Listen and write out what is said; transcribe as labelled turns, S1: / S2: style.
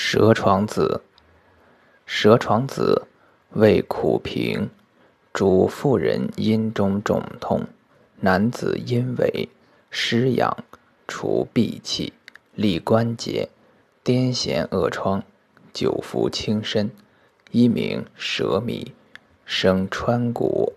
S1: 蛇床子，蛇床子味苦平，主妇人阴中肿痛，男子阴痿，湿痒，除闭气，利关节，癫痫恶疮，久服轻身。一名蛇米，生川谷。